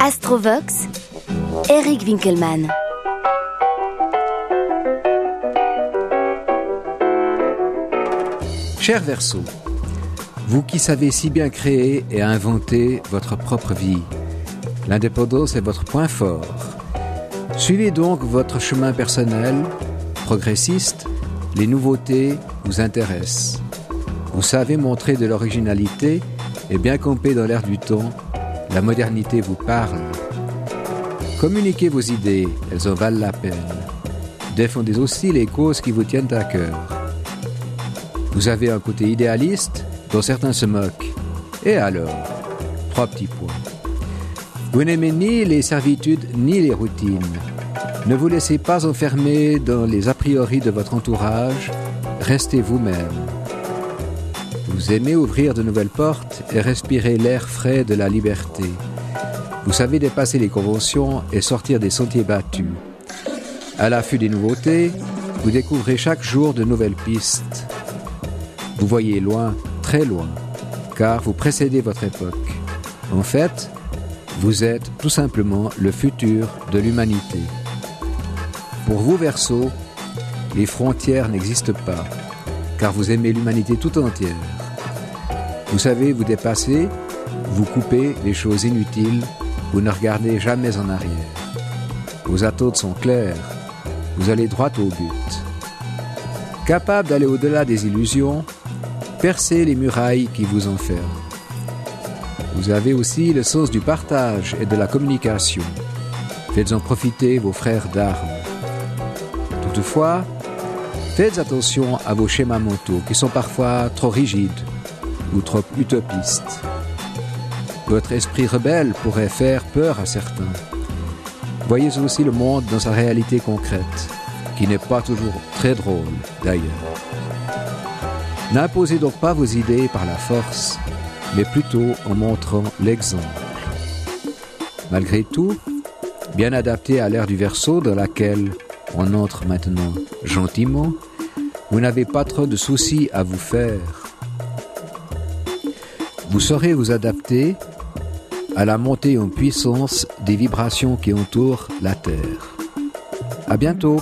Astrovox, Eric Winkelmann. Cher Verseau, vous qui savez si bien créer et inventer votre propre vie, l'indépendance est votre point fort. Suivez donc votre chemin personnel, progressiste, les nouveautés vous intéressent. Vous savez montrer de l'originalité et bien camper dans l'air du temps, la modernité vous parle. Communiquez vos idées, elles en valent la peine. Défendez aussi les causes qui vous tiennent à cœur. Vous avez un côté idéaliste dont certains se moquent. Et alors Trois petits points. Vous n'aimez ni les servitudes ni les routines. Ne vous laissez pas enfermer dans les a priori de votre entourage, restez vous-même. Vous aimez ouvrir de nouvelles portes et respirer l'air frais de la liberté. Vous savez dépasser les conventions et sortir des sentiers battus. À l'affût des nouveautés, vous découvrez chaque jour de nouvelles pistes. Vous voyez loin, très loin, car vous précédez votre époque. En fait, vous êtes tout simplement le futur de l'humanité. Pour vous, Verseau, les frontières n'existent pas, car vous aimez l'humanité tout entière. Vous savez vous dépasser, vous coupez les choses inutiles, vous ne regardez jamais en arrière. Vos attentes sont claires, vous allez droit au but. Capable d'aller au-delà des illusions, percez les murailles qui vous enferment. Vous avez aussi le sens du partage et de la communication. Faites-en profiter vos frères d'armes. Toutefois, faites attention à vos schémas mentaux qui sont parfois trop rigides ou trop utopistes. Votre esprit rebelle pourrait faire peur à certains. Voyez aussi le monde dans sa réalité concrète, qui n'est pas toujours très drôle d'ailleurs. N'imposez donc pas vos idées par la force, mais plutôt en montrant l'exemple. Malgré tout, bien adapté à l'ère du verso dans laquelle on entre maintenant gentiment, vous n'avez pas trop de soucis à vous faire. Vous saurez vous adapter à la montée en puissance des vibrations qui entourent la Terre. À bientôt!